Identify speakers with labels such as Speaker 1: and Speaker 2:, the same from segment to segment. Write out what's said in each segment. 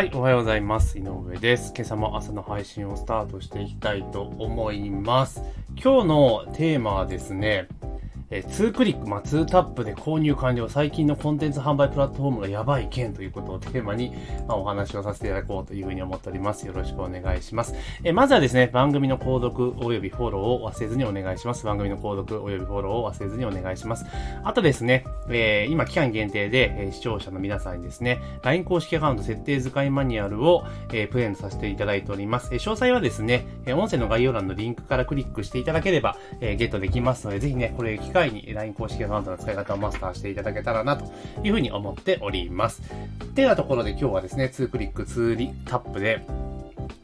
Speaker 1: はい、おはようございます。井上です。今朝も朝の配信をスタートしていきたいと思います。今日のテーマはですね、え2クリック、まあ、2タップで購入完了、最近のコンテンツ販売プラットフォームがやばい件ということをテーマに、まあ、お話をさせていただこうというふうに思っております。よろしくお願いします。えまずはですね、番組の購読及びフォローを忘れずにお願いします。番組の購読及びフォローを忘れずにお願いします。あとですね、えー、今期間限定で、えー、視聴者の皆さんにですね、LINE 公式アカウント設定使いマニュアルを、えー、プレゼントさせていただいております。え詳細はですね、え音声の概要欄のリンクからクリックしていただければ、えゲットできますので、ぜひね、これ機会に LINE 公式アカウントの使い方をマスターしていただけたらなというふうに思っております。ではところで今日はですね、2クリック2リタップで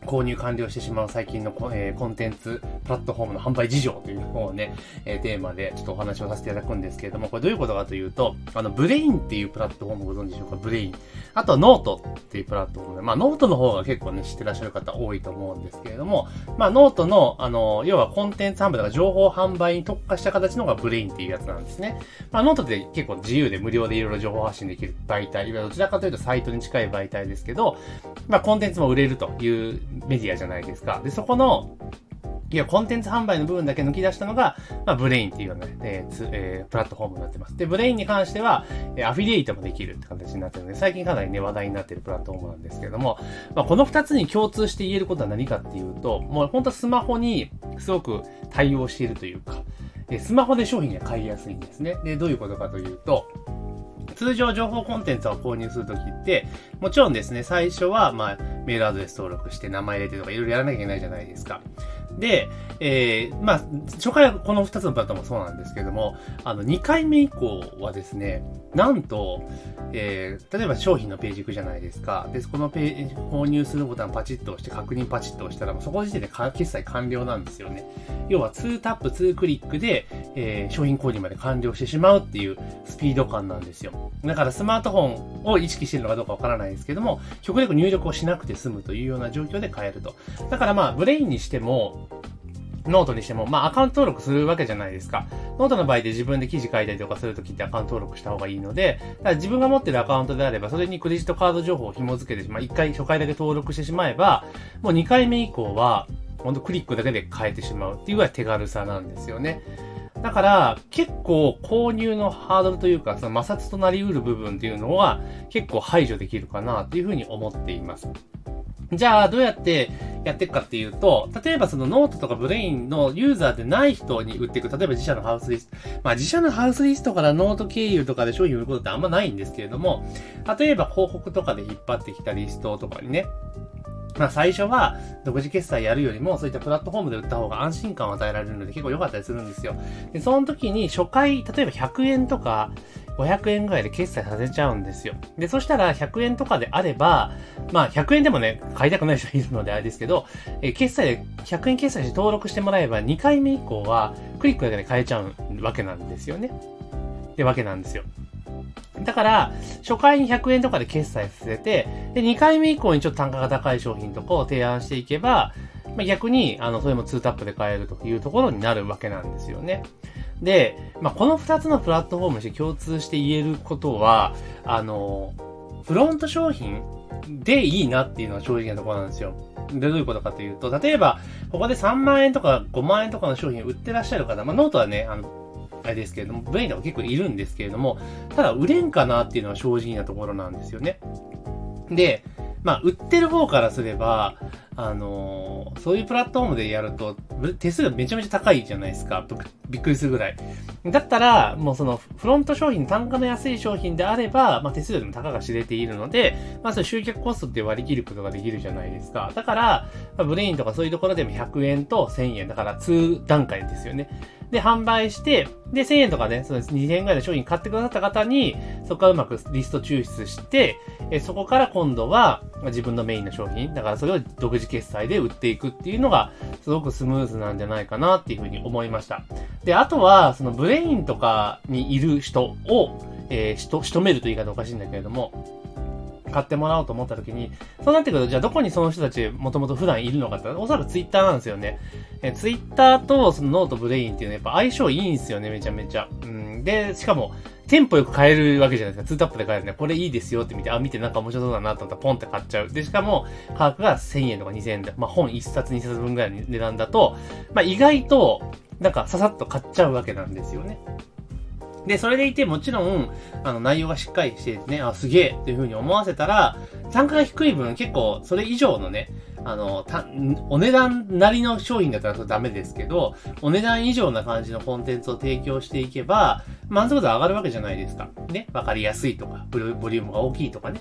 Speaker 1: 購入完了してしまう最近のコ,、え、コンテンツプラットフォームの販売事情というのをね、えー、テーマでちょっとお話をさせていただくんですけれども、これどういうことかというと、あの、ブレインっていうプラットフォームご存知でしょうか？ブレイン。あとはノートっていうプラットフォームで、まあノートの方が結構ね、知ってらっしゃる方多いと思うんですけれども、まあノートの、あの、要はコンテンツ販売とか情報販売に特化した形のがブレインっていうやつなんですね。まあノートって結構自由で無料でいろいろ情報発信できる媒体、いわゆるどちらかというとサイトに近い媒体ですけど、まあコンテンツも売れるというメディアじゃないですか。で、そこの、いや、コンテンツ販売の部分だけ抜き出したのが、まあ、ブレインっていうような、ね、えーえー、プラットフォームになってます。で、ブレインに関しては、えー、アフィリエイトもできるって形になってるので、最近かなりね、話題になってるプラットフォームなんですけれども、まあ、この二つに共通して言えることは何かっていうと、もう本当スマホにすごく対応しているというか、スマホで商品が買いやすいんですね。で、どういうことかというと、通常情報コンテンツを購入するときって、もちろんですね、最初は、まあ、メールアドレス登録して名前入れてとかいろいろやらなきゃいけないじゃないですか。で、えー、まあ、初回はこの2つのプラットもそうなんですけども、あの、2回目以降はですね、なんと、えー、例えば商品のページ行くじゃないですか。で、このページ、購入するボタンパチッと押して、確認パチッと押したら、そこ時点で決済完了なんですよね。要は2タップ、2クリックで、えー、商品購入まで完了してしまうっていうスピード感なんですよ。だからスマートフォンを意識してるのかどうかわからないですけども、極力入力をしなくて済むというような状況で買えると。だからまあ、ブレインにしても、ノートにしても、まあアカウント登録するわけじゃないですか。ノートの場合で自分で記事書いたりとかするときってアカウント登録した方がいいので、だから自分が持ってるアカウントであれば、それにクレジットカード情報を紐付けてし、まあ1回、初回だけ登録してしまえば、もう2回目以降は、ほんとクリックだけで買えてしまうっていうぐらい手軽さなんですよね。だから、結構購入のハードルというか、その摩擦となり得る部分っていうのは結構排除できるかなというふうに思っています。じゃあ、どうやってやっていくかっていうと、例えばそのノートとかブレインのユーザーでない人に売っていく。例えば自社のハウスリスト。まあ自社のハウスリストからノート経由とかで商品売ることってあんまないんですけれども、例えば広告とかで引っ張ってきたリストとかにね、まあ最初は独自決済やるよりもそういったプラットフォームで売った方が安心感を与えられるので結構良かったりするんですよ。で、その時に初回、例えば100円とか500円ぐらいで決済させちゃうんですよ。で、そしたら100円とかであれば、まあ100円でもね、買いたくない人いるのであれですけど、え決済で100円決済して登録してもらえば2回目以降はクリックだけで買えちゃうわけなんですよね。ってわけなんですよ。だから、初回に100円とかで決済させて、で、2回目以降にちょっと単価が高い商品とかを提案していけば、まあ、逆に、あの、それも2タップで買えるというところになるわけなんですよね。で、まあ、この2つのプラットフォームにして共通して言えることは、あの、フロント商品でいいなっていうのは正直なところなんですよ。で、どういうことかというと、例えば、ここで3万円とか5万円とかの商品を売ってらっしゃる方、まあ、ノートはね、あの、あれですけれども、ブレインとか結構いるんですけれども、ただ売れんかなっていうのは正直なところなんですよね。で、まあ、売ってる方からすれば、あのー、そういうプラットフォームでやると、手数がめちゃめちゃ高いじゃないですか。びっくりするぐらい。だったら、もうその、フロント商品、単価の安い商品であれば、まあ、手数料でも高が知れているので、まあ、その集客コストって割り切ることができるじゃないですか。だから、まあ、ブレインとかそういうところでも100円と1000円。だから2段階ですよね。で、販売して、で、1000円とかね、そうです、2000円ぐらいの商品買ってくださった方に、そこからうまくリスト抽出して、えそこから今度は自分のメインの商品、だからそれを独自決済で売っていくっていうのが、すごくスムーズなんじゃないかなっていうふうに思いました。で、あとは、そのブレインとかにいる人を、えー、しと、仕留めるという言い方おかしいんだけれども、買ってもらおうと思った時に、そうなってくると、じゃあどこにその人たちもともと普段いるのかって、おそらくツイッターなんですよね。えツイッターとそのノートブレインっていうのはやっぱ相性いいんですよね、めちゃめちゃ。うん、で、しかも、テンポよく買えるわけじゃないですか。ツータップで買えるね。これいいですよって見て、あ、見てなんか面白そうだなと思ったらポンって買っちゃう。で、しかも価格が1000円とか2000円で、まあ本1冊2冊分ぐらいの値段だと、まあ意外と、なんかささっと買っちゃうわけなんですよね。で、それでいてもちろん、あの、内容がしっかりしてですね、あ、すげえっていう風に思わせたら、単価が低い分結構それ以上のね、あの、た、お値段なりの商品だったらそれダメですけど、お値段以上な感じのコンテンツを提供していけば、満足度上がるわけじゃないですか。ね。わかりやすいとか、ボリュームが大きいとかね。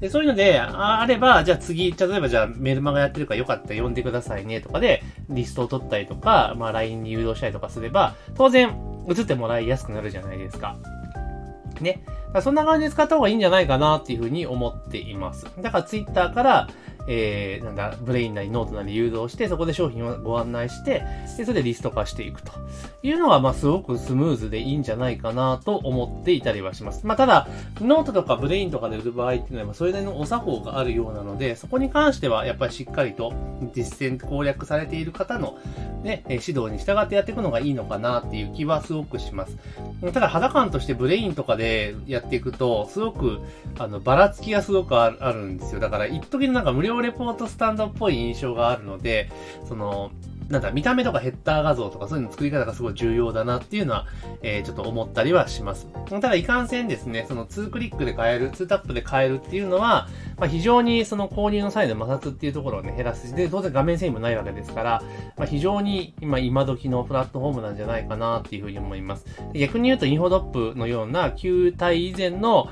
Speaker 1: で、そういうので、あれば、じゃあ次、例えばじゃあメルマガやってるからよかったら読んでくださいねとかで、リストを取ったりとか、まあ LINE に誘導したりとかすれば、当然、移ってもらいやすくなるじゃないですか。ね。そんな感じで使った方がいいんじゃないかなっていうふうに思っています。だから Twitter から、えー、なんだ、ブレインなりノートなり誘導して、そこで商品をご案内して、で、それでリスト化していくというのが、まあ、すごくスムーズでいいんじゃないかなと思っていたりはします。まあ、ただ、ノートとかブレインとかで売る場合っていうのは、それなりのお作法があるようなので、そこに関しては、やっぱりしっかりと実践攻略されている方の、ね、指導に従ってやっていくのがいいのかなっていう気はすごくします。ただ、肌感としてブレインとかでやっていくと、すごく、あの、ばらつきがすごくあるんですよ。だから、一時のなんか無料レポートスタンドっぽい印象があるので、その、なんだ、見た目とかヘッダー画像とかそういうの作り方がすごい重要だなっていうのは、えー、ちょっと思ったりはします。ただ、いかんせんですね、その2クリックで買える、2タップで買えるっていうのは、まあ、非常にその購入の際の摩擦っていうところをね、減らすし。で、当然画面遷移もないわけですから、まあ、非常に今、今時のプラットフォームなんじゃないかなっていうふうに思います。逆に言うと、インフォドップのような旧体以前の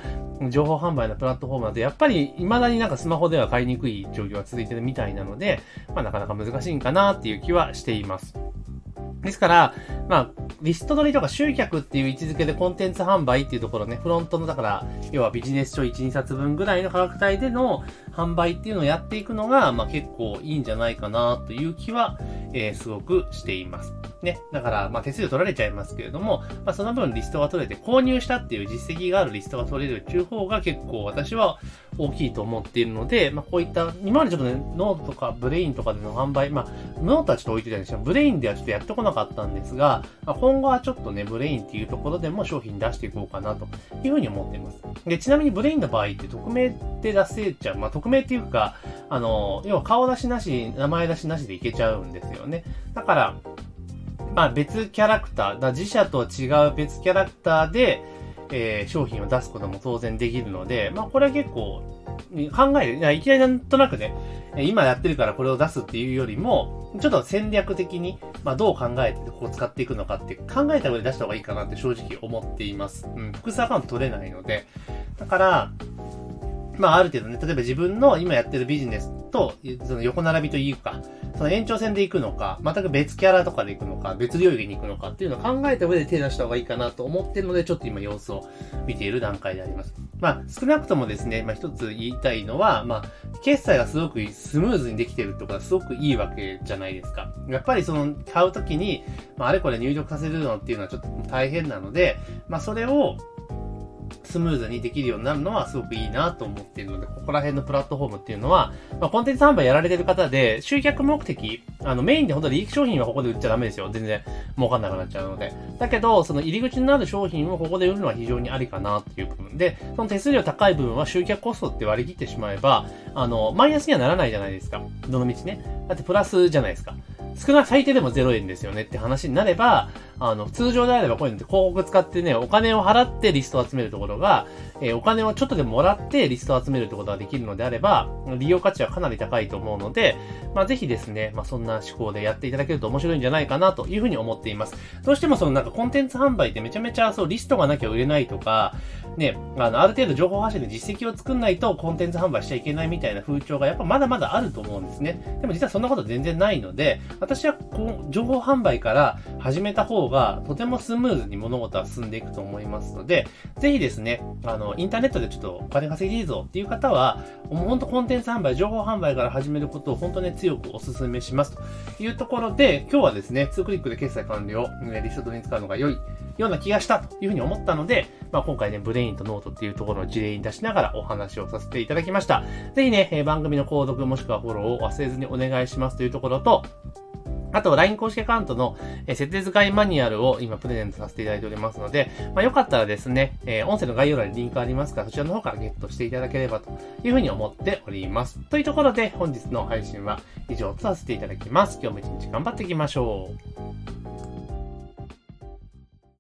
Speaker 1: 情報販売のプラットフォームだと、やっぱり未だになんかスマホでは買いにくい状況が続いてるみたいなので、まあなかなか難しいんかなっていう気はしています。ですから、まあ、リスト取りとか集客っていう位置づけでコンテンツ販売っていうところね、フロントの、だから、要はビジネス書1、2冊分ぐらいの価格帯での販売っていうのをやっていくのが、まあ結構いいんじゃないかなという気は、えー、すごくしています。ね。だから、まあ手数料取られちゃいますけれども、まあその分リストが取れて購入したっていう実績があるリストが取れるっていう方が結構私は大きいと思っているので、まあこういった、今までちょっとね、ノートとかブレインとかでの販売、まあノートはちょっと置いてたんですよ。ブレインではちょっとやってこなかったんですが、まあ、今後はちょっとね、ブレインっていうところでも商品出していこうかなというふうに思っています。で、ちなみにブレインの場合って匿名で出せちゃう。まあ匿名っていうか、あの、要は顔出しなし、名前出しなしでいけちゃうんですよね。だから、まあ別キャラクター、だ自社と違う別キャラクターで、えー、商品を出すことも当然できるので、まあこれは結構考える。いきなりなんとなくね、今やってるからこれを出すっていうよりも、ちょっと戦略的に、まあどう考えてこう使っていくのかって考えた上で出した方がいいかなって正直思っています。うん、複数アカウント取れないので。だから、まあある程度ね、例えば自分の今やってるビジネスと、その横並びというか、その延長線で行くのか、全く別キャラとかで行くのか、別領域に行くのかっていうのを考えた上で手出した方がいいかなと思ってるので、ちょっと今様子を見ている段階であります。まあ、少なくともですね、まあ一つ言いたいのは、まあ、決済がすごくスムーズにできてるとはすごくいいわけじゃないですか。やっぱりその、買うときに、まあ、あれこれ入力させるのっていうのはちょっと大変なので、まあ、それを、スムーズにできるようになるのはすごくいいなと思っているので、ここら辺のプラットフォームっていうのは、まあ、コンテンツ販売やられてる方で、集客目的、あの、メインで本当に利益商品はここで売っちゃダメですよ。全然儲かんなくなっちゃうので。だけど、その入り口になる商品をここで売るのは非常にありかなっていう部分で、その手数料高い部分は集客コストって割り切ってしまえば、あの、マイナスにはならないじゃないですか。どの道ね。だってプラスじゃないですか。少なく最低でも0円ですよねって話になれば、あの、通常であればこういうのって広告使ってね、お金を払ってリストを集めるところが、えー、お金をちょっとでももらってリストを集めるってことができるのであれば、利用価値はかなり高いと思うので、まあ、ぜひですね、まあ、そんな思考でやっていただけると面白いんじゃないかなというふうに思っています。どうしてもそのなんかコンテンツ販売ってめちゃめちゃそうリストがなきゃ売れないとか、ね、あの、ある程度情報発信で実績を作んないとコンテンツ販売しちゃいけないみたいな風潮がやっぱまだまだあると思うんですね。でも実はそんなこと全然ないので、私はこう、情報販売から始めた方がとてもスムーズに物事は進んでいくと思いますので、ぜひですね、あの、インターネットでちょっとお金稼ぎいいぞっていう方は、もう本当コンテンツ販売、情報販売から始めることを本当ね、強くお勧めしますというところで、今日はですね、2クリックで決済完了、リストに使うのが良いような気がしたというふうに思ったので、まあ、今回ね、ブレインとノートっていうところを事例に出しながらお話をさせていただきました。ぜひね、え番組の購読もしくはフォローを忘れずにお願いしますというところと、あと、LINE 公式アカウントの、え設定使いマニュアルを今プレゼントさせていただいておりますので、まあ、よかったらですね、えー、音声の概要欄にリンクありますから、そちらの方からゲットしていただければというふうに思っております。というところで、本日の配信は以上とさせていただきます。今日も一日頑張っていきましょう。